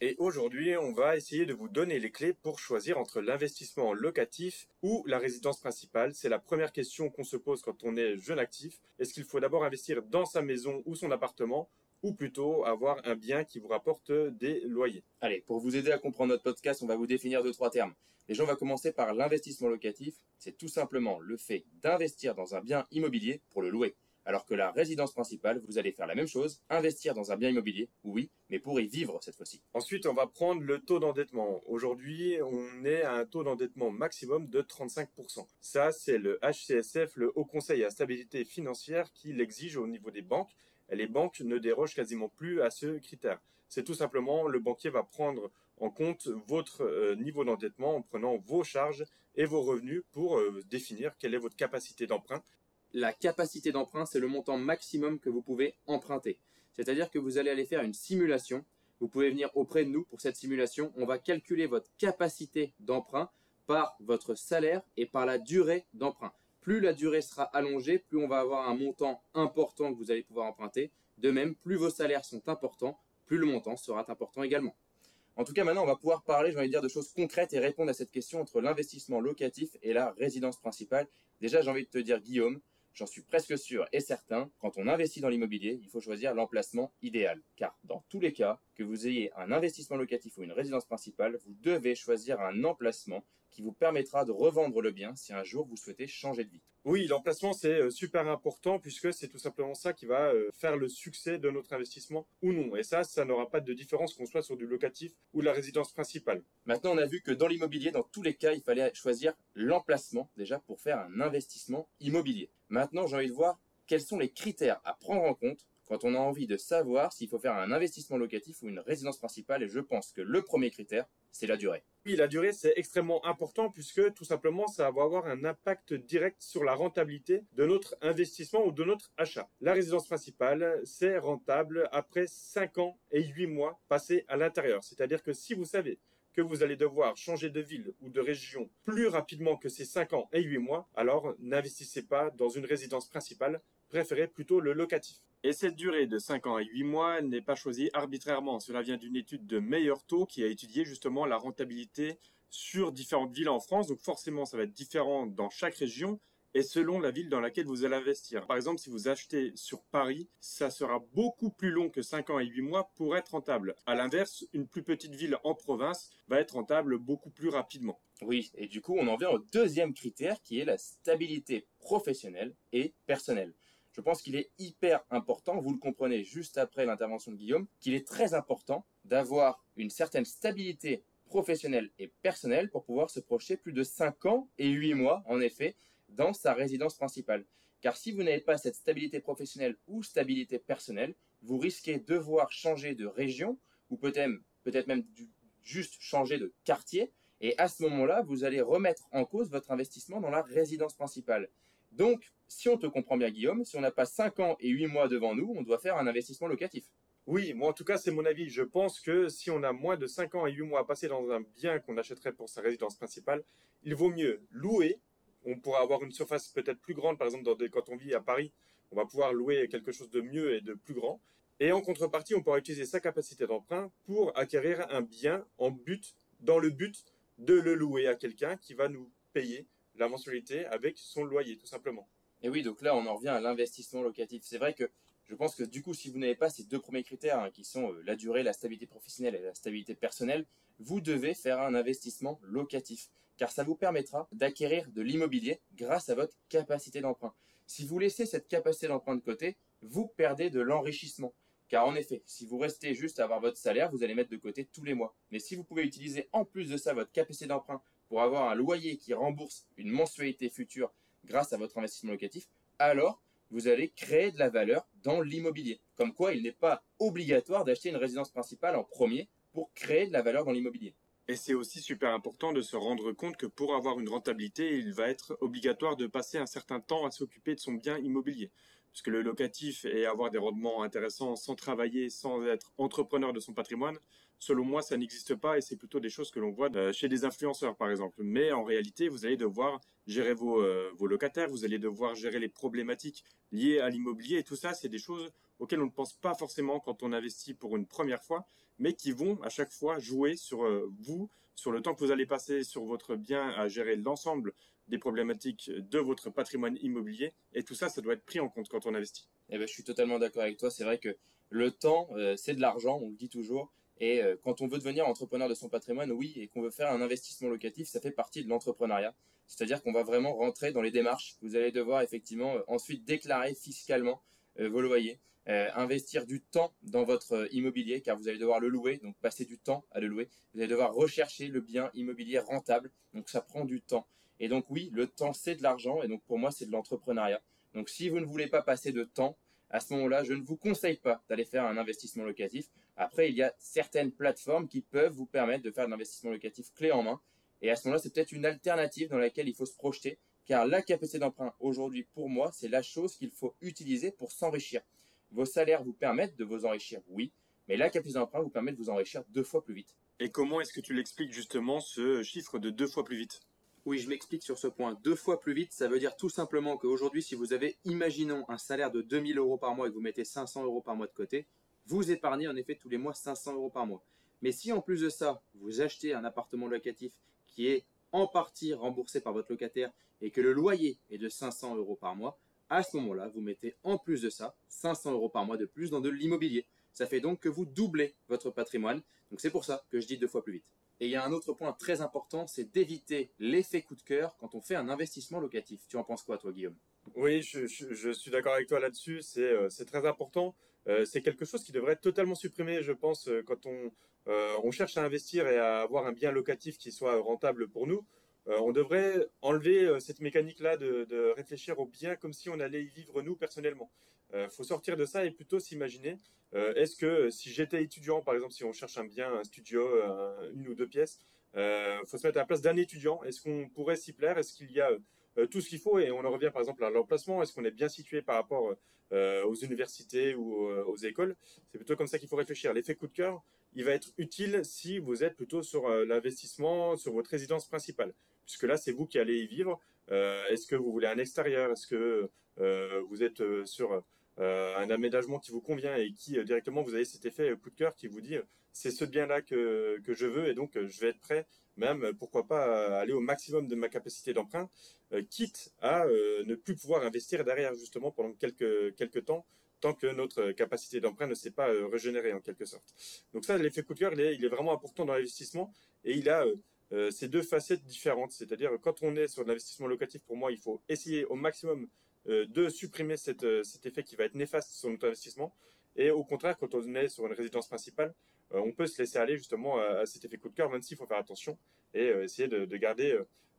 Et aujourd'hui, on va essayer de vous donner les clés pour choisir entre l'investissement locatif ou la résidence principale. C'est la première question qu'on se pose quand on est jeune actif. Est-ce qu'il faut d'abord investir dans sa maison ou son appartement ou plutôt avoir un bien qui vous rapporte des loyers? Allez, pour vous aider à comprendre notre podcast, on va vous définir deux, trois termes. Les gens, on va commencer par l'investissement locatif. C'est tout simplement le fait d'investir dans un bien immobilier pour le louer. Alors que la résidence principale, vous allez faire la même chose, investir dans un bien immobilier, oui, mais pour y vivre cette fois-ci. Ensuite, on va prendre le taux d'endettement. Aujourd'hui, on est à un taux d'endettement maximum de 35%. Ça, c'est le HCSF, le Haut Conseil à stabilité financière, qui l'exige au niveau des banques. Et les banques ne dérogent quasiment plus à ce critère. C'est tout simplement le banquier va prendre en compte votre euh, niveau d'endettement en prenant vos charges et vos revenus pour euh, définir quelle est votre capacité d'emprunt la capacité d'emprunt, c'est le montant maximum que vous pouvez emprunter. C'est-à-dire que vous allez aller faire une simulation. Vous pouvez venir auprès de nous pour cette simulation. On va calculer votre capacité d'emprunt par votre salaire et par la durée d'emprunt. Plus la durée sera allongée, plus on va avoir un montant important que vous allez pouvoir emprunter. De même, plus vos salaires sont importants, plus le montant sera important également. En tout cas, maintenant, on va pouvoir parler, j'ai envie de dire, de choses concrètes et répondre à cette question entre l'investissement locatif et la résidence principale. Déjà, j'ai envie de te dire, Guillaume, J'en suis presque sûr et certain, quand on investit dans l'immobilier, il faut choisir l'emplacement idéal. Car dans tous les cas, que vous ayez un investissement locatif ou une résidence principale, vous devez choisir un emplacement qui vous permettra de revendre le bien si un jour vous souhaitez changer de vie. Oui, l'emplacement c'est euh, super important puisque c'est tout simplement ça qui va euh, faire le succès de notre investissement ou non. Et ça, ça n'aura pas de différence qu'on soit sur du locatif ou la résidence principale. Maintenant, on a vu que dans l'immobilier, dans tous les cas, il fallait choisir l'emplacement déjà pour faire un investissement immobilier. Maintenant, j'ai envie de voir quels sont les critères à prendre en compte quand on a envie de savoir s'il faut faire un investissement locatif ou une résidence principale. Et je pense que le premier critère, c'est la durée. Oui, la durée, c'est extrêmement important puisque tout simplement, ça va avoir un impact direct sur la rentabilité de notre investissement ou de notre achat. La résidence principale, c'est rentable après 5 ans et 8 mois passés à l'intérieur. C'est-à-dire que si vous savez que vous allez devoir changer de ville ou de région plus rapidement que ces 5 ans et 8 mois, alors n'investissez pas dans une résidence principale, préférez plutôt le locatif. Et cette durée de 5 ans et 8 mois n'est pas choisie arbitrairement. Cela vient d'une étude de meilleur taux qui a étudié justement la rentabilité sur différentes villes en France. Donc forcément, ça va être différent dans chaque région et selon la ville dans laquelle vous allez investir. Par exemple, si vous achetez sur Paris, ça sera beaucoup plus long que 5 ans et 8 mois pour être rentable. À l'inverse, une plus petite ville en province va être rentable beaucoup plus rapidement. Oui, et du coup, on en vient au deuxième critère qui est la stabilité professionnelle et personnelle. Je pense qu'il est hyper important, vous le comprenez juste après l'intervention de Guillaume, qu'il est très important d'avoir une certaine stabilité professionnelle et personnelle pour pouvoir se projeter plus de 5 ans et 8 mois, en effet, dans sa résidence principale. Car si vous n'avez pas cette stabilité professionnelle ou stabilité personnelle, vous risquez de devoir changer de région ou peut-être même juste changer de quartier. Et à ce moment-là, vous allez remettre en cause votre investissement dans la résidence principale. Donc, si on te comprend bien, Guillaume, si on n'a pas 5 ans et 8 mois devant nous, on doit faire un investissement locatif. Oui, moi en tout cas c'est mon avis. Je pense que si on a moins de 5 ans et 8 mois à passer dans un bien qu'on achèterait pour sa résidence principale, il vaut mieux louer on pourra avoir une surface peut-être plus grande, par exemple, quand on vit à Paris, on va pouvoir louer quelque chose de mieux et de plus grand. Et en contrepartie, on pourra utiliser sa capacité d'emprunt pour acquérir un bien en but, dans le but de le louer à quelqu'un qui va nous payer la mensualité avec son loyer, tout simplement. Et oui, donc là, on en revient à l'investissement locatif. C'est vrai que je pense que du coup, si vous n'avez pas ces deux premiers critères, hein, qui sont euh, la durée, la stabilité professionnelle et la stabilité personnelle, vous devez faire un investissement locatif, car ça vous permettra d'acquérir de l'immobilier grâce à votre capacité d'emprunt. Si vous laissez cette capacité d'emprunt de côté, vous perdez de l'enrichissement. Car en effet, si vous restez juste à avoir votre salaire, vous allez mettre de côté tous les mois. Mais si vous pouvez utiliser en plus de ça votre capacité d'emprunt pour avoir un loyer qui rembourse une mensualité future grâce à votre investissement locatif, alors vous allez créer de la valeur dans l'immobilier. Comme quoi, il n'est pas obligatoire d'acheter une résidence principale en premier pour créer de la valeur dans l'immobilier. Et c'est aussi super important de se rendre compte que pour avoir une rentabilité, il va être obligatoire de passer un certain temps à s'occuper de son bien immobilier. Puisque le locatif et avoir des rendements intéressants sans travailler, sans être entrepreneur de son patrimoine, selon moi, ça n'existe pas et c'est plutôt des choses que l'on voit euh, chez des influenceurs, par exemple. Mais en réalité, vous allez devoir gérer vos, euh, vos locataires, vous allez devoir gérer les problématiques liées à l'immobilier et tout ça, c'est des choses auxquelles on ne pense pas forcément quand on investit pour une première fois, mais qui vont à chaque fois jouer sur euh, vous, sur le temps que vous allez passer sur votre bien à gérer l'ensemble des problématiques de votre patrimoine immobilier. Et tout ça, ça doit être pris en compte quand on investit. Eh ben, je suis totalement d'accord avec toi. C'est vrai que le temps, c'est de l'argent, on le dit toujours. Et euh, quand on veut devenir entrepreneur de son patrimoine, oui, et qu'on veut faire un investissement locatif, ça fait partie de l'entrepreneuriat. C'est-à-dire qu'on va vraiment rentrer dans les démarches. Vous allez devoir effectivement euh, ensuite déclarer fiscalement euh, vos loyers, investir du temps dans votre immobilier, car vous allez devoir le louer, donc passer du temps à le louer. Vous allez devoir rechercher le bien immobilier rentable, donc ça prend du temps. Et donc oui, le temps c'est de l'argent, et donc pour moi c'est de l'entrepreneuriat. Donc si vous ne voulez pas passer de temps, à ce moment-là, je ne vous conseille pas d'aller faire un investissement locatif. Après, il y a certaines plateformes qui peuvent vous permettre de faire un investissement locatif clé en main. Et à ce moment-là, c'est peut-être une alternative dans laquelle il faut se projeter, car la capacité d'emprunt aujourd'hui, pour moi, c'est la chose qu'il faut utiliser pour s'enrichir. Vos salaires vous permettent de vous enrichir, oui, mais la capacité d'emprunt vous permet de vous enrichir deux fois plus vite. Et comment est-ce que tu l'expliques justement ce chiffre de deux fois plus vite? Oui, je m'explique sur ce point. Deux fois plus vite, ça veut dire tout simplement qu'aujourd'hui, si vous avez, imaginons, un salaire de 2000 euros par mois et que vous mettez 500 euros par mois de côté, vous épargnez en effet tous les mois 500 euros par mois. Mais si en plus de ça, vous achetez un appartement locatif qui est en partie remboursé par votre locataire et que le loyer est de 500 euros par mois, à ce moment-là, vous mettez en plus de ça 500 euros par mois de plus dans de l'immobilier. Ça fait donc que vous doublez votre patrimoine. Donc c'est pour ça que je dis deux fois plus vite. Et il y a un autre point très important, c'est d'éviter l'effet coup de cœur quand on fait un investissement locatif. Tu en penses quoi, toi, Guillaume? Oui, je, suis d'accord avec toi là-dessus. C'est euh, très important. Euh, c'est quelque chose qui devrait être totalement supprimé, je pense, euh, quand on, on cherche à investir et à avoir un bien locatif qui soit rentable pour nous. On devrait enlever cette mécanique-là de, réfléchir au bien comme si on allait y vivre nous personnellement. Il faut sortir de ça et plutôt s'imaginer euh, est-ce que euh, si j'étais étudiant, par exemple, si on cherche un bien, un studio, une ou deux pièces, il euh, faut se mettre à la place d'un étudiant. Est-ce qu'on pourrait s'y plaire? Est-ce qu'il y a tout ce qu'il faut? Et on en revient par exemple à l'emplacement. Est-ce qu'on est bien situé par rapport aux universités ou aux écoles? C'est plutôt comme ça qu'il faut réfléchir. L'effet coup de cœur, il va être utile si vous êtes plutôt sur l'investissement, sur votre résidence principale, puisque là, c'est vous qui allez y vivre. Est-ce que vous voulez un extérieur? Est-ce que vous êtes sur euh, un aménagement qui vous convient et qui euh, directement vous avez cet effet coup de cœur qui vous dit c'est ce bien-là que, que je veux et donc je vais être prêt même pourquoi pas aller au maximum de ma capacité d'emprunt euh, quitte à ne plus pouvoir investir derrière justement pendant quelques quelques temps tant que notre capacité d'emprunt ne s'est pas régénérée en quelque sorte. Donc ça l'effet coup de cœur il est vraiment important dans l'investissement et il a ces deux facettes différentes, c'est-à-dire quand on est sur l'investissement locatif, pour moi, il faut essayer au maximum euh, de supprimer euh, cet effet qui va être néfaste sur notre investissement. Et au contraire, quand on est sur une résidence principale, euh, on peut se laisser aller justement à, cet effet coup de cœur, même s'il faut faire attention et essayer de, garder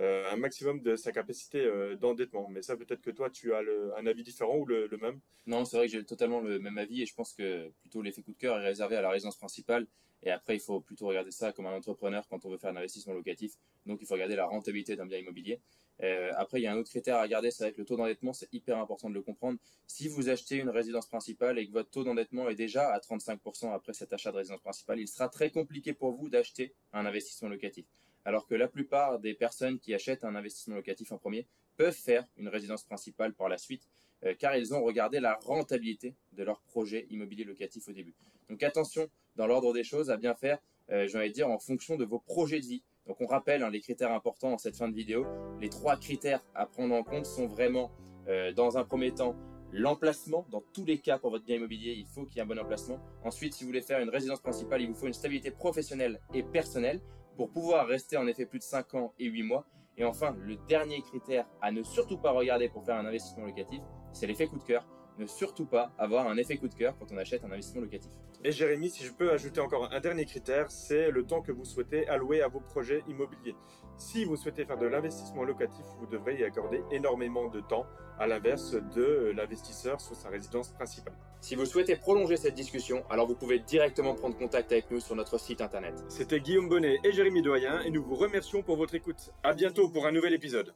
un maximum de sa capacité d'endettement. Mais ça, peut-être que toi, tu as un avis différent ou le, même? Non, c'est vrai que j'ai totalement le même avis et je pense que plutôt l'effet coup de cœur est réservé à la résidence principale. Et après, il faut plutôt regarder ça comme un entrepreneur quand on veut faire un investissement locatif. Donc, il faut regarder la rentabilité d'un bien immobilier. Euh, après, il y a un autre critère à regarder, c'est avec le taux d'endettement, c'est hyper important de le comprendre. Si vous achetez une résidence principale et que votre taux d'endettement est déjà à 35% après cet achat de résidence principale, il sera très compliqué pour vous d'acheter un investissement locatif. Alors que la plupart des personnes qui achètent un investissement locatif en premier peuvent faire une résidence principale par la suite, euh, car ils ont regardé la rentabilité de leur projet immobilier locatif au début. Donc attention, dans l'ordre des choses, à bien faire, euh, j'ai envie de dire, en fonction de vos projets de vie. Donc on rappelle hein, les critères importants en cette fin de vidéo. Les trois critères à prendre en compte sont vraiment, euh, dans un premier temps, l'emplacement. Dans tous les cas, pour votre bien immobilier, il faut qu'il y ait un bon emplacement. Ensuite, si vous voulez faire une résidence principale, il vous faut une stabilité professionnelle et personnelle pour pouvoir rester en effet plus de 5 ans et 8 mois. Et enfin, le dernier critère à ne surtout pas regarder pour faire un investissement locatif, c'est l'effet coup de cœur. Ne surtout pas avoir un effet coup de cœur quand on achète un investissement locatif. Et Jérémy, si je peux ajouter encore un dernier critère, c'est le temps que vous souhaitez allouer à vos projets immobiliers. Si vous souhaitez faire de l'investissement locatif, vous devrez y accorder énormément de temps, à l'inverse de l'investisseur sur sa résidence principale. Si vous souhaitez prolonger cette discussion, alors vous pouvez directement prendre contact avec nous sur notre site internet. C'était Guillaume Bonnet et Jérémy Doyen et nous vous remercions pour votre écoute. À bientôt pour un nouvel épisode.